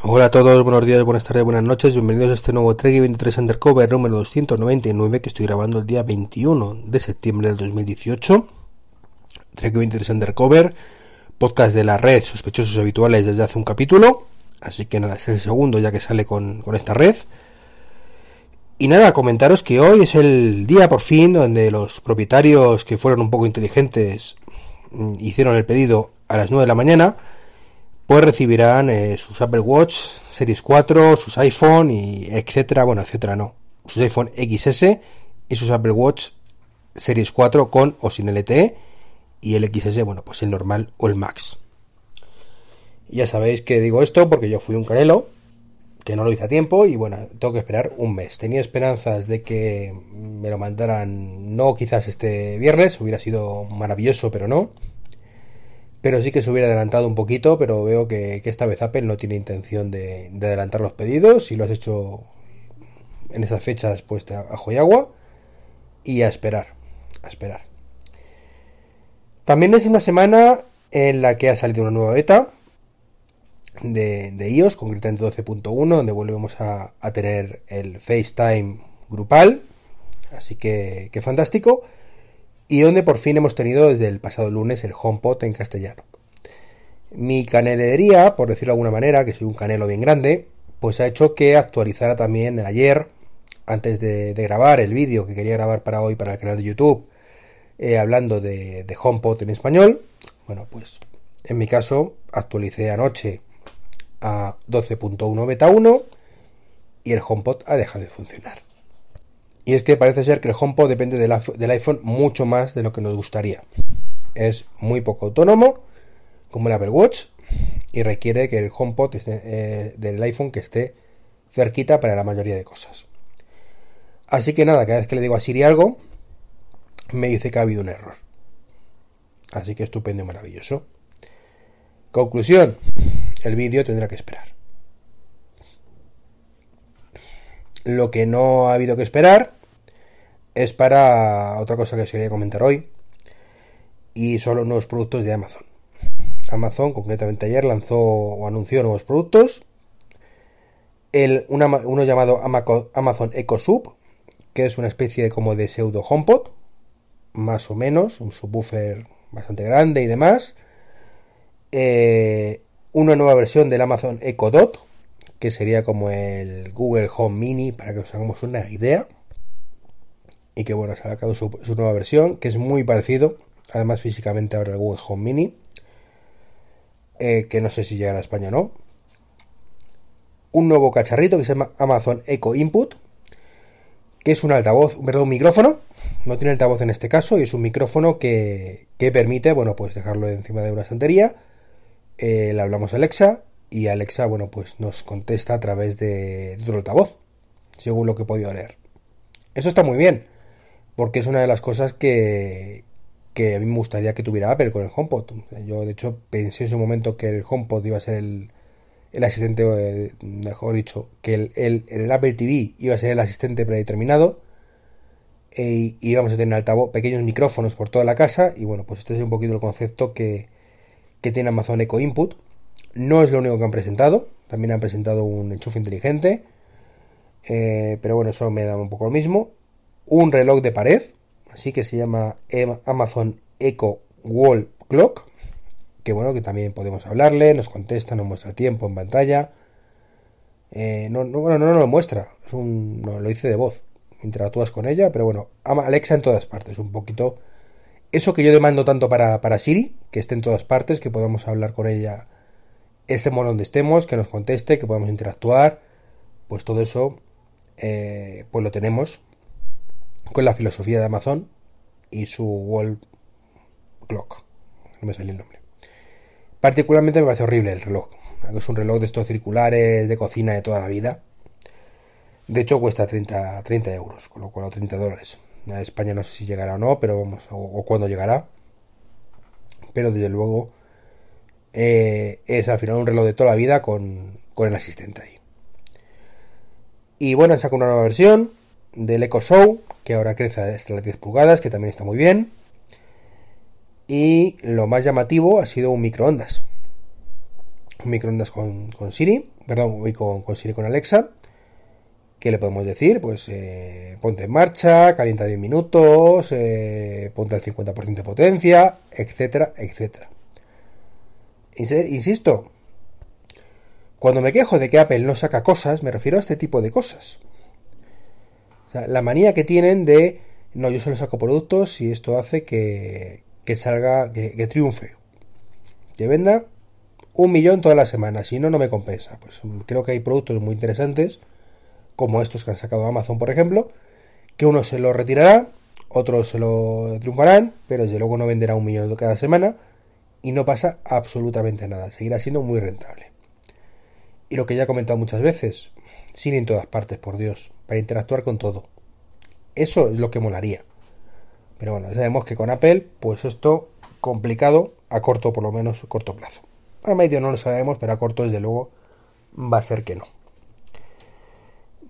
Hola a todos, buenos días, buenas tardes, buenas noches, bienvenidos a este nuevo Trek 23 Undercover número 299 que estoy grabando el día 21 de septiembre del 2018. Trek 23 Undercover, podcast de la red Sospechosos Habituales desde hace un capítulo, así que nada, es el segundo ya que sale con, con esta red. Y nada, comentaros que hoy es el día por fin donde los propietarios que fueron un poco inteligentes mm, hicieron el pedido a las 9 de la mañana pues recibirán eh, sus Apple Watch Series 4, sus iPhone y etcétera, bueno, etcétera no, sus iPhone XS y sus Apple Watch Series 4 con o sin LTE y el XS, bueno, pues el normal o el Max. Ya sabéis que digo esto porque yo fui un canelo que no lo hice a tiempo y bueno, tengo que esperar un mes. Tenía esperanzas de que me lo mandaran no quizás este viernes, hubiera sido maravilloso, pero no pero sí que se hubiera adelantado un poquito, pero veo que, esta vez Apple no tiene intención de, adelantar los pedidos. Si lo has hecho en esas fechas, pues a ajo y y a esperar, a esperar. También es una semana en la que ha salido una nueva beta de, iOS, concretamente 12.1, donde volvemos a, a, tener el FaceTime grupal. Así que, que fantástico y donde por fin hemos tenido desde el pasado lunes el HomePod en castellano. Mi canelería, por decirlo de alguna manera, que soy un canelo bien grande, pues ha hecho que actualizara también ayer, antes de, grabar el vídeo que quería grabar para hoy para el canal de YouTube, eh, hablando de, de HomePod en español. Bueno, pues en mi caso actualicé anoche a 12.1 beta 1 y el HomePod ha dejado de funcionar. Y es que parece ser que el HomePod depende del, iPhone mucho más de lo que nos gustaría. Es muy poco autónomo, como el Apple Watch, y requiere que el HomePod eh, del iPhone que esté cerquita para la mayoría de cosas. Así que nada, cada vez que le digo a Siri algo, me dice que ha habido un error. Así que estupendo y maravilloso. Conclusión, el vídeo tendrá que esperar. Lo que no ha habido que esperar es para otra cosa que os quería comentar hoy. Y son los nuevos productos de Amazon. Amazon, concretamente ayer, lanzó o anunció nuevos productos. Uno llamado Amazon Echo Sub, que es una especie de, como de pseudo HomePod, más o menos, un subwoofer bastante grande y demás. Eh, una nueva versión del Amazon Echo Dot, que sería como el Google Home Mini, para que os hagamos una idea y que bueno, se ha sacado su, nueva versión, que es muy parecido, además físicamente ahora el Google Home Mini, eh, que no sé si llegará a España o no. Un nuevo cacharrito que se llama Amazon Echo Input, que es un altavoz, perdón, un micrófono, no tiene altavoz en este caso, y es un micrófono que, que permite, bueno, pues dejarlo encima de una estantería, eh, le hablamos a Alexa, y Alexa, bueno, pues nos contesta a través de, de otro altavoz, según lo que he podido leer. Eso está muy bien porque es una de las cosas que, que a mí me gustaría que tuviera Apple con el HomePod. Yo, de hecho, pensé en su momento que el HomePod iba a ser el, el asistente, eh, mejor dicho, que el, el, Apple TV iba a ser el asistente predeterminado e, y íbamos a tener altavoz, pequeños micrófonos por toda la casa y bueno, pues este es un poquito el concepto que, que tiene Amazon Echo Input. No es lo único que han presentado, también han presentado un enchufe inteligente, eh, pero bueno, eso me da un poco lo mismo un reloj de pared, así que se llama Amazon Echo Wall Clock, que bueno, que también podemos hablarle, nos contesta, nos muestra tiempo en pantalla. Eh, no, no, bueno, no, lo muestra, es un, no, lo dice de voz, interactúas con ella, pero bueno, Alexa en todas partes, un poquito eso que yo demando tanto para, para Siri, que esté en todas partes, que podamos hablar con ella, estemos donde estemos, que nos conteste, que podamos interactuar, pues todo eso, eh, pues lo tenemos con la filosofía de Amazon y su wall clock. No me sale el nombre. Particularmente me parece horrible el reloj. Es un reloj de estos circulares de cocina de toda la vida. De hecho cuesta 30, 30 euros, con lo cual 30 dólares. España no sé si llegará o no, pero vamos, o, cuándo llegará. Pero desde luego eh, es al final un reloj de toda la vida con, con el asistente ahí. Y bueno, saca una nueva versión del Echo Show, que ahora crece hasta las 10 pulgadas, que también está muy bien. Y lo más llamativo ha sido un microondas. un microondas con, con Siri, perdón, con, con Siri con Alexa. ¿Qué le podemos decir? Pues eh, ponte en marcha, calienta 10 minutos, eh, ponte al 50% de potencia, etcétera, etcétera. Insisto, cuando me quejo de que Apple no saca cosas, me refiero a este tipo de cosas. La manía que tienen de, no, yo solo saco productos y esto hace que, que salga, que, que triunfe. Que venda un millón todas las semanas, si no, no me compensa. Pues creo que hay productos muy interesantes, como estos que han sacado Amazon, por ejemplo, que uno se lo retirará, otros se lo triunfarán, pero desde luego no venderá un millón cada semana y no pasa absolutamente nada, seguirá siendo muy rentable. Y lo que ya he comentado muchas veces, sin en todas partes, por Dios, para interactuar con todo. Eso es lo que molaría. Pero bueno, sabemos que con Apple, pues esto complicado a corto, por lo menos corto plazo. A medio no lo sabemos, pero a corto desde luego va a ser que no.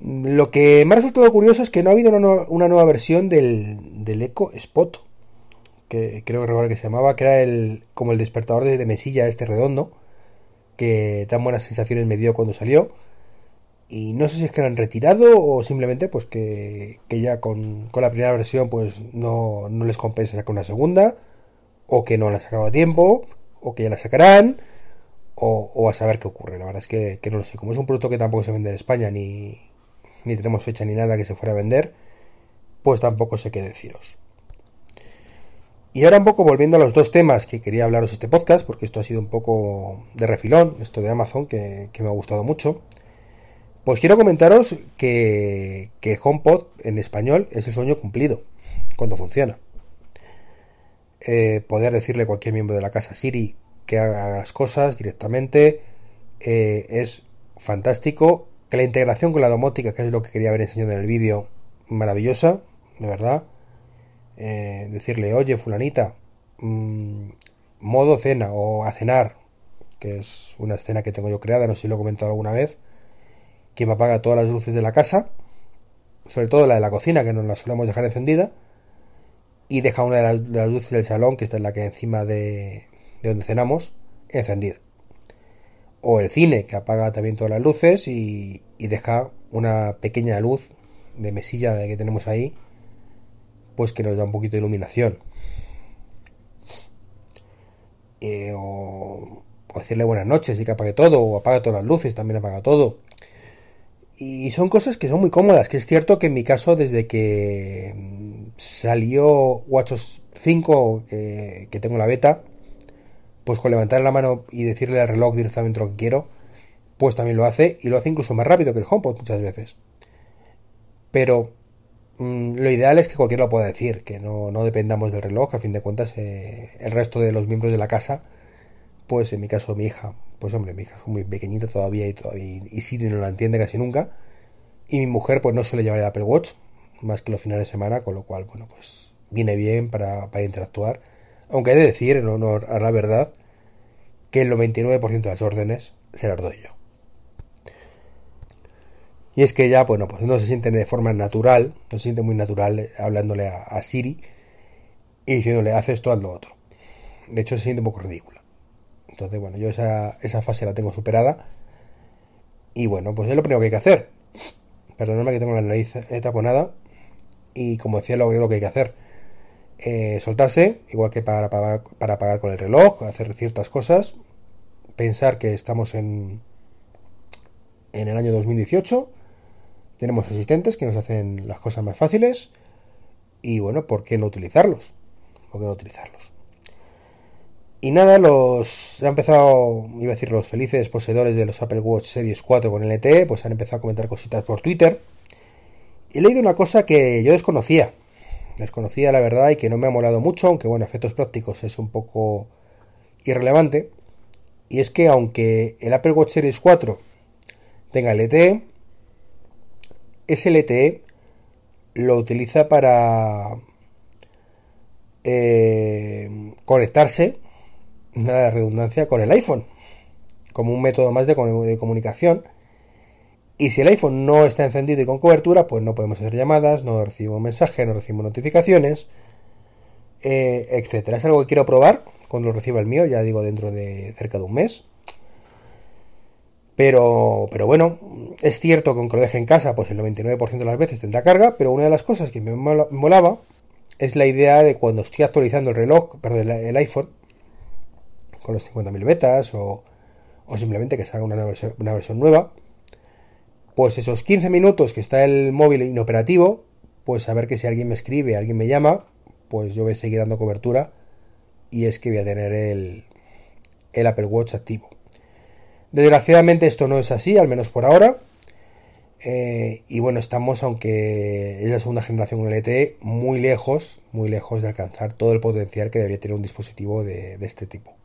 Lo que me ha resultado curioso es que no ha habido una, nueva, versión del, del Echo Spot, que creo que que se llamaba, que era el, como el despertador de, de mesilla este redondo, que tan buenas sensaciones me dio cuando salió. Y no sé si es que lo han retirado o simplemente pues que, ya con, la primera versión pues no, les compensa sacar una segunda, o que no la han sacado a tiempo, o que ya la sacarán, o, a saber qué ocurre. La verdad es que, que, no lo sé. Como es un producto que tampoco se vende en España, ni, ni tenemos fecha ni nada que se fuera a vender, pues tampoco sé qué deciros. Y ahora un poco volviendo a los dos temas que quería hablaros este podcast, porque esto ha sido un poco de refilón, esto de Amazon, que, me ha gustado mucho. Pues quiero comentaros que, que HomePod en español es el sueño cumplido, cuando funciona. Eh, poder decirle a cualquier miembro de la casa Siri que haga las cosas directamente eh, es fantástico. Que la integración con la domótica, que es lo que quería haber enseñado en el vídeo, maravillosa, de verdad eh, decirle, oye, fulanita, mm, modo cena o a cenar, que es una escena que tengo yo creada, no sé si lo he comentado alguna vez, que me apaga todas las luces de la casa, sobre todo la de la cocina, que nos la solemos dejar encendida, y deja una de las, luces del salón, que está en la que encima de, de donde cenamos, encendida. O el cine, que apaga también todas las luces y, y deja una pequeña luz de mesilla que tenemos ahí pues que nos da un poquito de iluminación. Eh, o, decirle buenas noches y que apague todo, o apaga todas las luces, también apaga todo. Y son cosas que son muy cómodas, que es cierto que en mi caso, desde que salió WatchOS 5, que, tengo la beta, pues con levantar la mano y decirle al reloj directamente lo que quiero, pues también lo hace, y lo hace incluso más rápido que el HomePod muchas veces. Pero Mm, lo ideal es que cualquiera lo pueda decir, que no, dependamos del reloj, a fin de cuentas eh, el resto de los miembros de la casa, pues en mi caso mi hija, pues hombre, mi hija es muy pequeñita todavía y, Siri no la entiende casi nunca, y mi mujer pues no suele llevar el Apple Watch, más que los fines de semana, con lo cual, bueno, pues viene bien para, interactuar, aunque he de decir, en honor a la verdad, que el 99% de las órdenes se las doy yo. Y es que ya, bueno, pues no se siente de forma natural, no se siente muy natural eh, hablándole a, Siri y diciéndole, haz esto, haz lo otro. De hecho, se siente un poco ridícula. Entonces, bueno, yo esa, esa fase la tengo superada. Y bueno, pues es lo primero que hay que hacer. Perdóname que tengo la nariz taponada. Y como decía, lo, lo que hay que hacer. Eh, soltarse, igual que para, para, para pagar con el reloj, hacer ciertas cosas. Pensar que estamos en, en el año 2018 tenemos asistentes que nos hacen las cosas más fáciles y bueno, ¿por qué no utilizarlos? ¿Por qué no utilizarlos? Y nada, los ha empezado, iba a decir los felices poseedores de los Apple Watch Series 4 con LTE, pues han empezado a comentar cositas por Twitter. He leído una cosa que yo desconocía, desconocía la verdad y que no me ha molado mucho, aunque bueno, efectos prácticos es un poco irrelevante. Y es que aunque el Apple Watch Series 4 tenga LTE, SLTE lo utiliza para eh, conectarse, nada de redundancia, con el iPhone, como un método más de, comunicación. Y si el iPhone no está encendido y con cobertura, pues no podemos hacer llamadas, no recibimos mensajes, no recibimos notificaciones, eh, etcétera. Es algo que quiero probar cuando lo reciba el mío, ya digo dentro de cerca de un mes. Pero, pero bueno, es cierto que aunque lo deje en casa, pues el 99% de las veces tendrá carga, pero una de las cosas que me molaba es la idea de cuando estoy actualizando el reloj, perdón, el iPhone, con los 50.000 betas o, simplemente que salga una versión, nueva, pues esos 15 minutos que está el móvil inoperativo, pues saber que si alguien me escribe, alguien me llama, pues yo voy a seguir dando cobertura y es que voy a tener el, Apple Watch activo. Desgraciadamente esto no es así, al menos por ahora. Eh, y bueno, estamos, aunque es la segunda generación LTE, muy lejos, muy lejos de alcanzar todo el potencial que debería tener un dispositivo de, este tipo.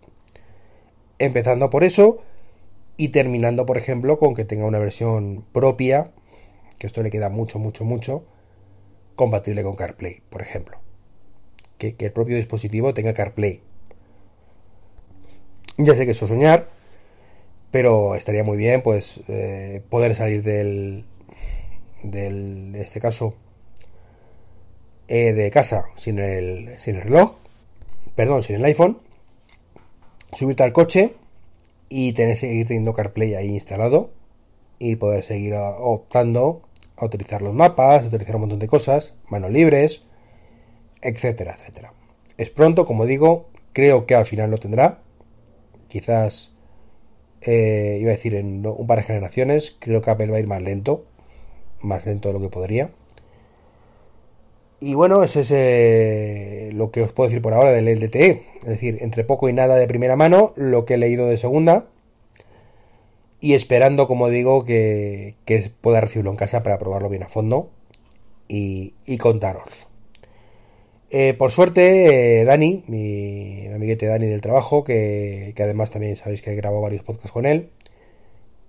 Empezando por eso y terminando, por ejemplo, con que tenga una versión propia, que esto le queda mucho, mucho, mucho, compatible con CarPlay, por ejemplo. Que, que el propio dispositivo tenga CarPlay. Ya sé que eso es soñar, pero estaría muy bien pues eh, poder salir del, del en este caso eh, de casa sin el, sin el reloj perdón sin el iPhone subirte al coche y tener seguir teniendo CarPlay ahí instalado y poder seguir optando a utilizar los mapas, a utilizar un montón de cosas, manos libres, etcétera, etcétera. Es pronto, como digo, creo que al final lo tendrá. Quizás eh, iba a decir en un par de generaciones, creo que Apple va a ir más lento, más lento de lo que podría. Y bueno, eso es lo que os puedo decir por ahora del LTE. Es decir, entre poco y nada de primera mano, lo que he leído de segunda. Y esperando, como digo, que, pueda recibirlo en casa para probarlo bien a fondo y, y contaros. Eh, por suerte, eh, Dani, mi amiguete Dani del trabajo, que, además también sabéis que he grabado varios podcasts con él,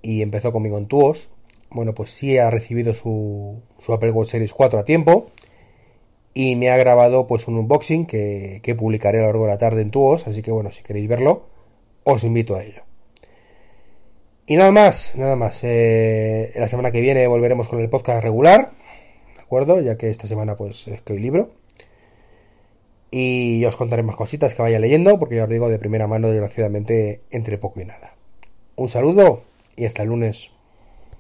y empezó conmigo en Tuos, bueno, pues sí ha recibido su, su Apple Watch Series 4 a tiempo, y me ha grabado pues un unboxing que, publicaré a lo largo de la tarde en Tuos, así que bueno, si queréis verlo, os invito a ello. Y nada más, nada más. Eh, la semana que viene volveremos con el podcast regular, ¿de acuerdo? Ya que esta semana pues estoy libro. Y os contaré más cositas que vaya leyendo, porque ya os digo de primera mano, desgraciadamente, entre poco y nada. Un saludo y hasta el lunes.